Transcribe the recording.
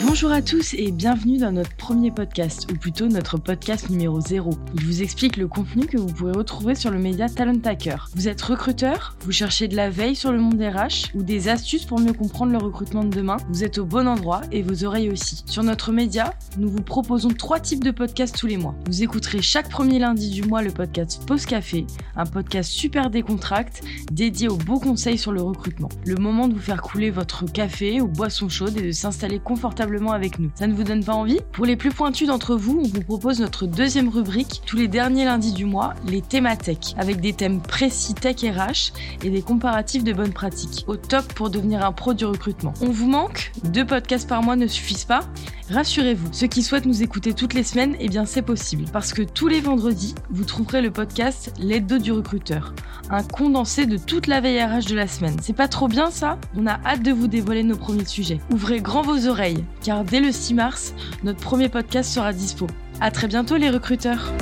Bonjour à tous et bienvenue dans notre premier podcast, ou plutôt notre podcast numéro 0. Il vous explique le contenu que vous pourrez retrouver sur le média Talent Hacker. Vous êtes recruteur Vous cherchez de la veille sur le monde RH ou des astuces pour mieux comprendre le recrutement de demain Vous êtes au bon endroit et vos oreilles aussi. Sur notre média, nous vous proposons trois types de podcasts tous les mois. Vous écouterez chaque premier lundi du mois le podcast Pause Café, un podcast super décontracte dédié aux beaux conseils sur le recrutement. Le moment de vous faire couler votre café ou boisson chaude et de s'installer confortablement avec nous. Ça ne vous donne pas envie? Pour les plus pointus d'entre vous, on vous propose notre deuxième rubrique tous les derniers lundis du mois, les thématech, avec des thèmes précis tech RH et des comparatifs de bonnes pratiques. Au top pour devenir un pro du recrutement. On vous manque? Deux podcasts par mois ne suffisent pas? Rassurez-vous, ceux qui souhaitent nous écouter toutes les semaines, eh bien c'est possible. Parce que tous les vendredis, vous trouverez le podcast L'aide du recruteur. Un condensé de toute la veille RH de la semaine. C'est pas trop bien ça? On a hâte de vous dévoiler nos premiers sujets. Ouvrez grand vos oreilles, car dès le 6 mars, notre premier podcast sera dispo. À très bientôt les recruteurs